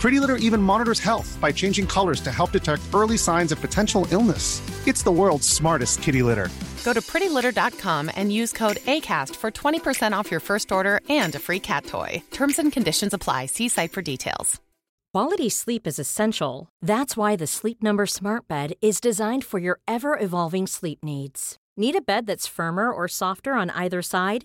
Pretty Litter even monitors health by changing colors to help detect early signs of potential illness. It's the world's smartest kitty litter. Go to prettylitter.com and use code ACAST for 20% off your first order and a free cat toy. Terms and conditions apply. See site for details. Quality sleep is essential. That's why the Sleep Number Smart Bed is designed for your ever evolving sleep needs. Need a bed that's firmer or softer on either side?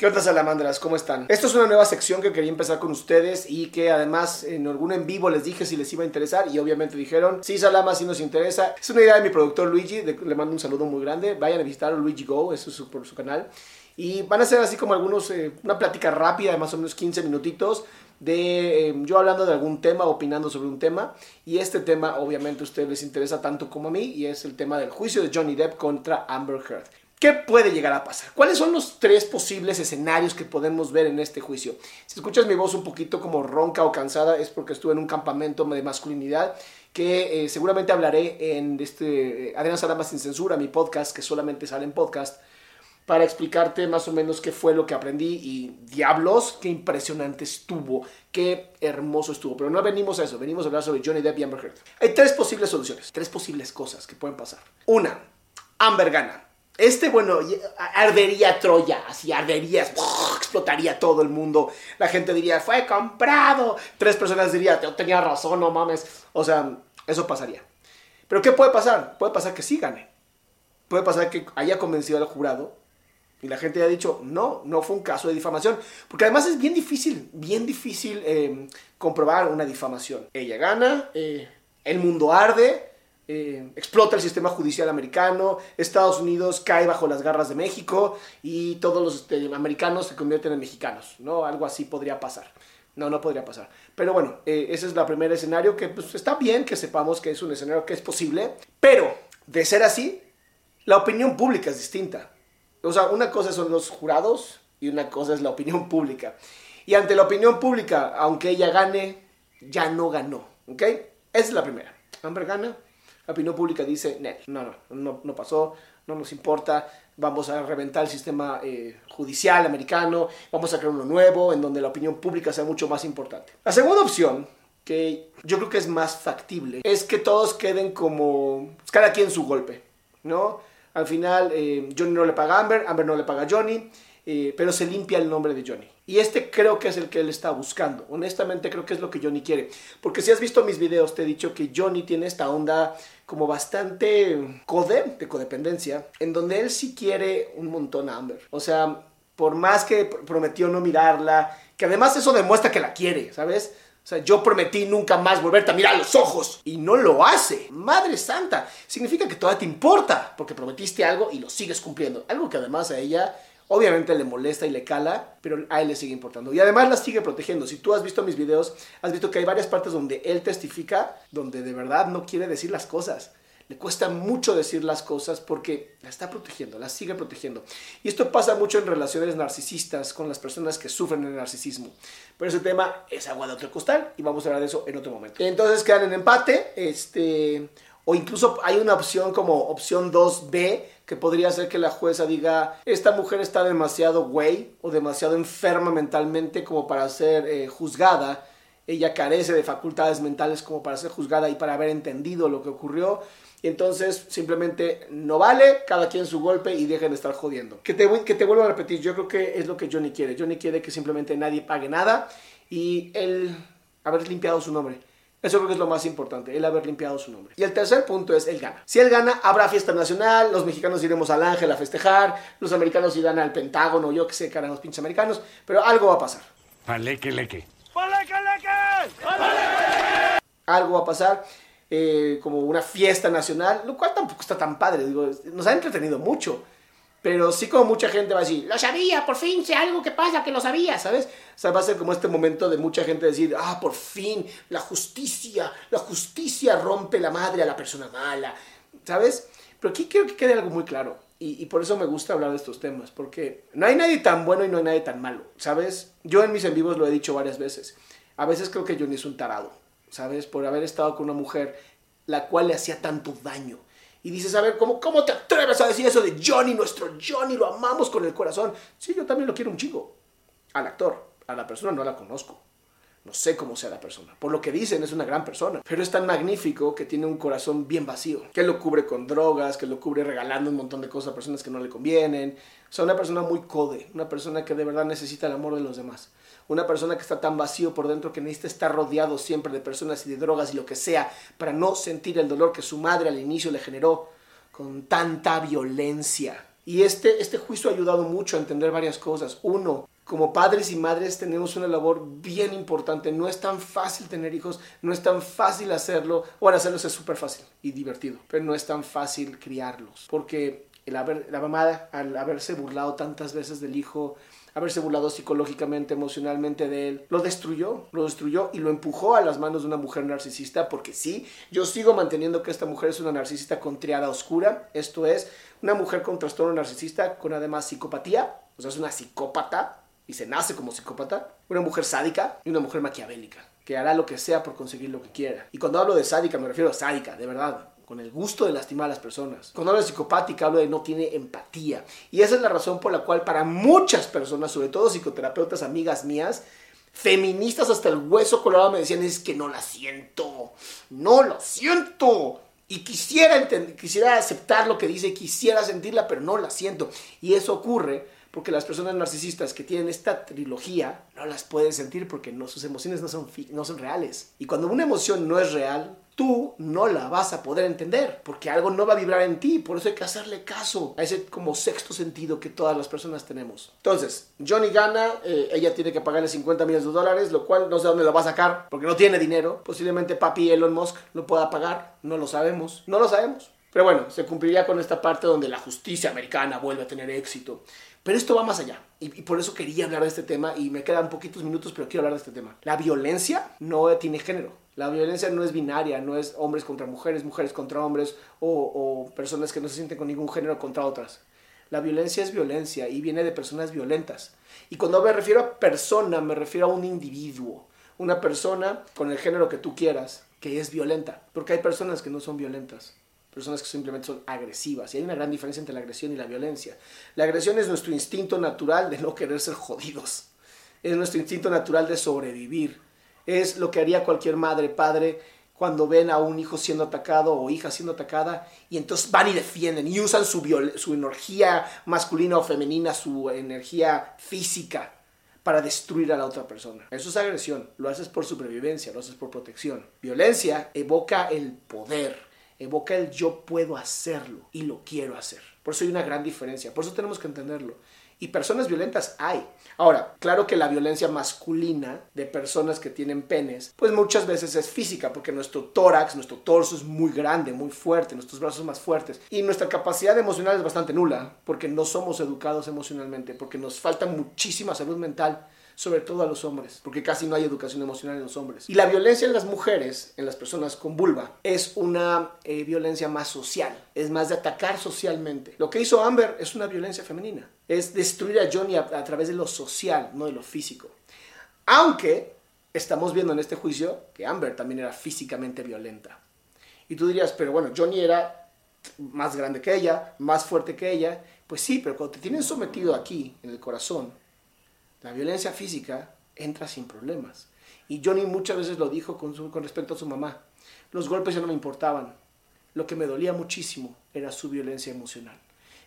¿Qué onda salamandras? ¿Cómo están? Esto es una nueva sección que quería empezar con ustedes y que además en algún en vivo les dije si les iba a interesar y obviamente dijeron, sí Salama, sí nos interesa. Es una idea de mi productor Luigi, de- le mando un saludo muy grande. Vayan a visitar Luigi Go, eso es su- por su canal. Y van a ser así como algunos, eh, una plática rápida de más o menos 15 minutitos de eh, yo hablando de algún tema, opinando sobre un tema. Y este tema obviamente a ustedes les interesa tanto como a mí y es el tema del juicio de Johnny Depp contra Amber Heard. ¿Qué puede llegar a pasar? ¿Cuáles son los tres posibles escenarios que podemos ver en este juicio? Si escuchas mi voz un poquito como ronca o cansada es porque estuve en un campamento de masculinidad que eh, seguramente hablaré en este eh, Adrián Salama sin censura, mi podcast que solamente sale en podcast para explicarte más o menos qué fue lo que aprendí y diablos, qué impresionante estuvo, qué hermoso estuvo. Pero no venimos a eso, venimos a hablar sobre Johnny Depp y Amber Heard. Hay tres posibles soluciones, tres posibles cosas que pueden pasar. Una, Amber gana. Este, bueno, ardería Troya, así ardería, explotaría todo el mundo. La gente diría, fue comprado. Tres personas dirían, yo tenía razón, no mames. O sea, eso pasaría. Pero ¿qué puede pasar? Puede pasar que sí gane puede pasar que haya convencido al jurado y la gente haya dicho, no, no fue un caso de difamación. Porque además es bien difícil, bien difícil eh, comprobar una difamación. Ella gana, eh, el mundo arde, eh, explota el sistema judicial americano, Estados Unidos cae bajo las garras de México y todos los este, americanos se convierten en mexicanos, ¿no? Algo así podría pasar. No, no podría pasar. Pero bueno, eh, ese es el primer escenario que pues, está bien que sepamos que es un escenario que es posible. Pero, de ser así, la opinión pública es distinta. O sea, una cosa son los jurados y una cosa es la opinión pública. Y ante la opinión pública, aunque ella gane, ya no ganó. ¿Ok? Esa es la primera. Amber gana, la opinión pública dice, "Nel, no, no, no, no pasó, no nos importa, vamos a reventar el sistema eh, judicial americano, vamos a crear uno nuevo en donde la opinión pública sea mucho más importante. La segunda opción, que yo creo que es más factible, es que todos queden como, cada quien su golpe, ¿no? Al final, eh, Johnny no le paga a Amber, Amber no le paga a Johnny, eh, pero se limpia el nombre de Johnny. Y este creo que es el que él está buscando. Honestamente creo que es lo que Johnny quiere. Porque si has visto mis videos, te he dicho que Johnny tiene esta onda como bastante code, de codependencia, en donde él sí quiere un montón a Amber. O sea, por más que pr- prometió no mirarla, que además eso demuestra que la quiere, ¿sabes? O sea, yo prometí nunca más volverte a mirar a los ojos y no lo hace. Madre santa, significa que todavía te importa porque prometiste algo y lo sigues cumpliendo. Algo que además a ella obviamente le molesta y le cala, pero a él le sigue importando. Y además la sigue protegiendo. Si tú has visto mis videos, has visto que hay varias partes donde él testifica, donde de verdad no quiere decir las cosas. Le cuesta mucho decir las cosas porque la está protegiendo, la sigue protegiendo. Y esto pasa mucho en relaciones narcisistas con las personas que sufren el narcisismo. Pero ese tema es agua de otro costal y vamos a hablar de eso en otro momento. Entonces quedan en empate, este, o incluso hay una opción como opción 2B que podría ser que la jueza diga, esta mujer está demasiado güey o demasiado enferma mentalmente como para ser eh, juzgada. Ella carece de facultades mentales como para ser juzgada y para haber entendido lo que ocurrió. Y entonces simplemente no vale, cada quien su golpe y dejen de estar jodiendo. Que te, que te vuelvo a repetir, yo creo que es lo que Johnny quiere. Johnny quiere que simplemente nadie pague nada y él haber limpiado su nombre. Eso creo que es lo más importante, el haber limpiado su nombre. Y el tercer punto es, él gana. Si él gana, habrá fiesta nacional, los mexicanos iremos al Ángel a festejar, los americanos irán al Pentágono, yo qué sé, cara, los pinches americanos, pero algo va a pasar. Paleque, leque. Algo va a pasar, eh, como una fiesta nacional, lo cual tampoco está tan padre, digo, nos ha entretenido mucho. Pero sí como mucha gente va a decir, lo sabía, por fin sé algo que pasa, que lo sabía, ¿sabes? O sea, va a ser como este momento de mucha gente decir, ah, por fin, la justicia, la justicia rompe la madre a la persona mala, ¿sabes? Pero aquí quiero que quede algo muy claro. Y, por eso me gusta hablar de estos temas, porque no hay nadie tan bueno y no hay nadie tan malo, ¿sabes? Yo en mis en lo he dicho varias veces. A veces creo que Johnny es un tarado, ¿sabes? Por haber estado con una mujer la cual le hacía tanto daño y dices, a ver, ¿cómo, ¿cómo te atreves a decir eso de Johnny, nuestro Johnny? Lo amamos con el corazón. Sí, yo también lo quiero un chico. Al actor, a la persona no la conozco. No sé cómo sea la persona. Por lo que dicen, es una gran persona. Pero es tan magnífico que tiene un corazón bien vacío. Que lo cubre con drogas, que lo cubre regalando un montón de cosas a personas que no le convienen. O sea, una persona muy code. Una persona que de verdad necesita el amor de los demás una persona que está tan vacío por dentro que necesita estar rodeado siempre de personas y de drogas y lo que sea para no sentir el dolor que su madre al inicio le generó con tanta violencia. Y este, este juicio ha ayudado mucho a entender varias cosas. Uno, como padres y madres tenemos una labor bien importante. No es tan fácil tener hijos, no es tan fácil hacerlo. Bueno, hacerlo es súper fácil y divertido, pero no es tan fácil criarlos. Porque el haber, la mamá, al haberse burlado tantas veces del hijo, haberse burlado psicológicamente, emocionalmente de él, lo destruyó, lo destruyó y lo empujó a las manos de una mujer narcisista, porque sí, yo sigo manteniendo que esta mujer es una narcisista con triada oscura, esto es, una mujer con trastorno narcisista, con además psicopatía, o sea, es una psicópata y se nace como psicópata, una mujer sádica y una mujer maquiavélica que hará lo que sea por conseguir lo que quiera. Y cuando hablo de sádica me refiero a sádica, de verdad con el gusto de lastimar a las personas. Cuando hablo de psicopática, hablo de no tiene empatía. Y esa es la razón por la cual para muchas personas, sobre todo psicoterapeutas, amigas mías, feministas hasta el hueso colorado me decían, es que no la siento, no la siento. Y quisiera, quisiera aceptar lo que dice, quisiera sentirla, pero no la siento. Y eso ocurre porque las personas narcisistas que tienen esta trilogía no las pueden sentir porque no, sus emociones no son, no son reales. Y cuando una emoción no es real, tú no la vas a poder entender, porque algo no va a vibrar en ti, por eso hay que hacerle caso a ese como sexto sentido que todas las personas tenemos. Entonces, Johnny gana, eh, ella tiene que pagarle 50 millones de dólares, lo cual no sé dónde lo va a sacar, porque no tiene dinero, posiblemente papi Elon Musk lo pueda pagar, no lo sabemos, no lo sabemos. Pero bueno, se cumpliría con esta parte donde la justicia americana vuelve a tener éxito. Pero esto va más allá. Y, por eso quería hablar de este tema y me quedan poquitos minutos, pero quiero hablar de este tema. La violencia no tiene género. La violencia no es binaria, no es hombres contra mujeres, mujeres contra hombres o, personas que no se sienten con ningún género contra otras. La violencia es violencia y viene de personas violentas. Y cuando me refiero a persona, me refiero a un individuo. Una persona con el género que tú quieras, que es violenta. Porque hay personas que no son violentas. Personas que simplemente son agresivas. Y hay una gran diferencia entre la agresión y la violencia. La agresión es nuestro instinto natural de no querer ser jodidos. Es nuestro instinto natural de sobrevivir es lo que haría cualquier madre, padre, cuando ven a un hijo siendo atacado o hija siendo atacada y entonces van y defienden y usan su, su energía masculina o femenina, su energía física para destruir a la otra persona. Eso es agresión, lo haces por supervivencia, lo haces por protección. Violencia evoca el poder, evoca el yo puedo hacerlo y lo quiero hacer. Por eso hay una gran diferencia, por eso tenemos que entenderlo. Y personas violentas hay. Ahora, claro que la violencia masculina de personas que tienen penes, pues muchas veces es física, porque nuestro tórax, nuestro torso es muy grande, muy fuerte, nuestros brazos más fuertes. Y nuestra capacidad emocional es bastante nula, porque no somos educados emocionalmente, porque nos falta muchísima salud mental sobre todo a los hombres, porque casi no hay educación emocional en los hombres. Y la violencia en las mujeres, en las personas con vulva, es una eh, violencia más social, es más de atacar socialmente. Lo que hizo Amber es una violencia femenina, es destruir a Johnny a, a través de lo social, no de lo físico. Aunque estamos viendo en este juicio que Amber también era físicamente violenta. Y tú dirías, pero bueno, Johnny era más grande que ella, más fuerte que ella. Pues sí, pero cuando te tienen sometido aquí, en el corazón, la violencia física entra sin problemas. Y Johnny muchas veces lo dijo con, respecto a su mamá. Los golpes ya no me importaban. Lo que me dolía muchísimo era su violencia emocional.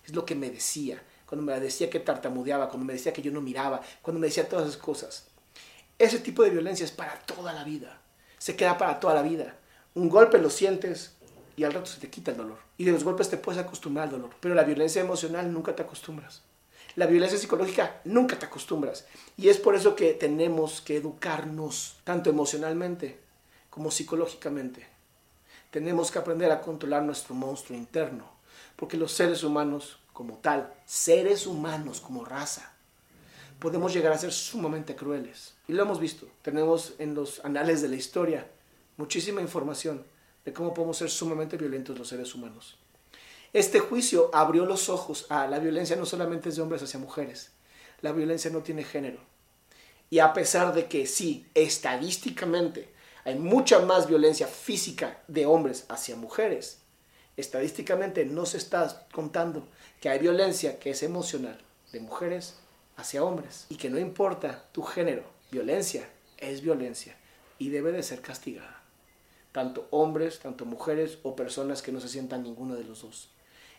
Es lo que me decía. Cuando me decía que tartamudeaba, cuando me decía que yo no miraba, cuando me decía todas esas cosas. Ese tipo de violencia es para toda la vida. Se queda para toda la vida. Un golpe lo sientes y al rato se te quita el dolor. Y de los golpes te puedes acostumbrar al dolor. Pero la violencia emocional nunca te acostumbras. La violencia psicológica nunca te acostumbras. Y es por eso que tenemos que educarnos, tanto emocionalmente como psicológicamente. Tenemos que aprender a controlar nuestro monstruo interno. Porque los seres humanos, como tal, seres humanos como raza, podemos llegar a ser sumamente crueles. Y lo hemos visto. Tenemos en los anales de la historia muchísima información de cómo podemos ser sumamente violentos los seres humanos. Este juicio abrió los ojos a la violencia no solamente es de hombres hacia mujeres, la violencia no tiene género. Y a pesar de que sí, estadísticamente hay mucha más violencia física de hombres hacia mujeres, estadísticamente no se está contando que hay violencia que es emocional de mujeres hacia hombres y que no importa tu género, violencia es violencia y debe de ser castigada. Tanto hombres, tanto mujeres o personas que no se sientan ninguno de los dos.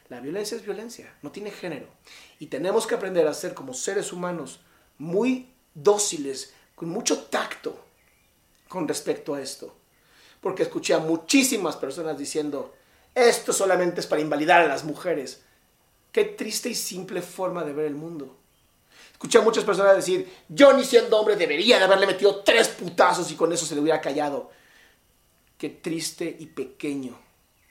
La violencia es violencia, no tiene género. Y tenemos que aprender a ser como seres humanos muy dóciles, con mucho tacto con respecto a esto. Porque escuché a muchísimas personas diciendo, esto solamente es para invalidar a las mujeres. Qué triste y simple forma de ver el mundo. Escuché a muchas personas decir, yo ni siendo hombre debería de haberle metido tres putazos y con eso se le hubiera callado. Qué triste y pequeño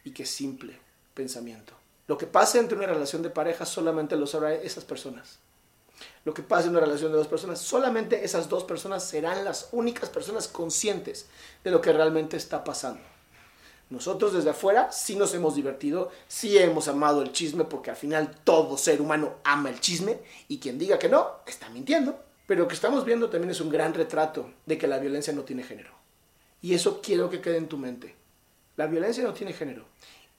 y qué simple pensamiento. Lo que pasa entre una relación de pareja solamente lo sabrán esas personas. Lo que pasa en una relación de dos personas, solamente esas dos personas serán las únicas personas conscientes de lo que realmente está pasando. Nosotros desde afuera sí nos hemos divertido, sí hemos amado el chisme, porque al final todo ser humano ama el chisme, y quien diga que no, está mintiendo. Pero lo que estamos viendo también es un gran retrato de que la violencia no tiene género. Y eso quiero que quede en tu mente. La violencia no tiene género.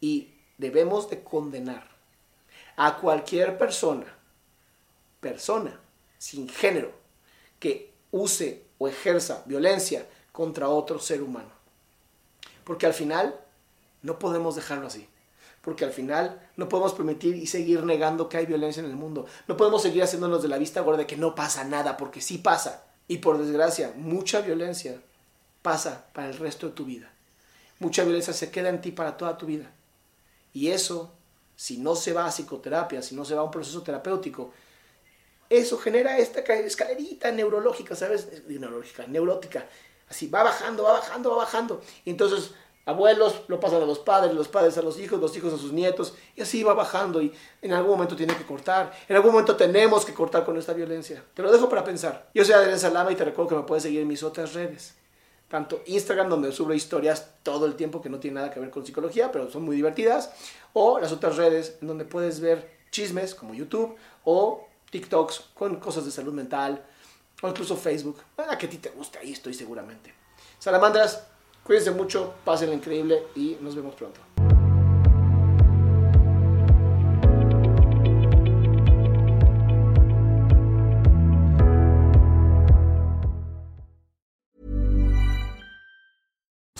Y debemos de condenar a cualquier persona, persona sin género, que use o ejerza violencia contra otro ser humano. Porque al final no podemos dejarlo así. Porque al final no podemos permitir y seguir negando que hay violencia en el mundo. No podemos seguir haciéndonos de la vista gorda de que no pasa nada, porque sí pasa. Y por desgracia, mucha violencia pasa para el resto de tu vida. Mucha violencia se queda en ti para toda tu vida. Y eso, si no se va a psicoterapia, si no se va a un proceso terapéutico, eso genera esta escalerita neurológica, ¿sabes? Neurológica, neurótica. Así va bajando, va bajando, va bajando. Y entonces abuelos lo pasan a los padres, los padres a los hijos, los hijos a sus nietos, y así va bajando y en algún momento tiene que cortar, en algún momento tenemos que cortar con esta violencia. Te lo dejo para pensar. Yo soy Adrián Salama y te recuerdo que me puedes seguir en mis otras redes tanto Instagram, donde subo historias todo el tiempo que no tienen nada que ver con psicología, pero son muy divertidas, o las otras redes en donde puedes ver chismes como YouTube o TikToks con cosas de salud mental, o incluso Facebook. A que a ti te guste, ahí estoy seguramente. Salamandras, cuídense mucho, pasen increíble y nos vemos pronto.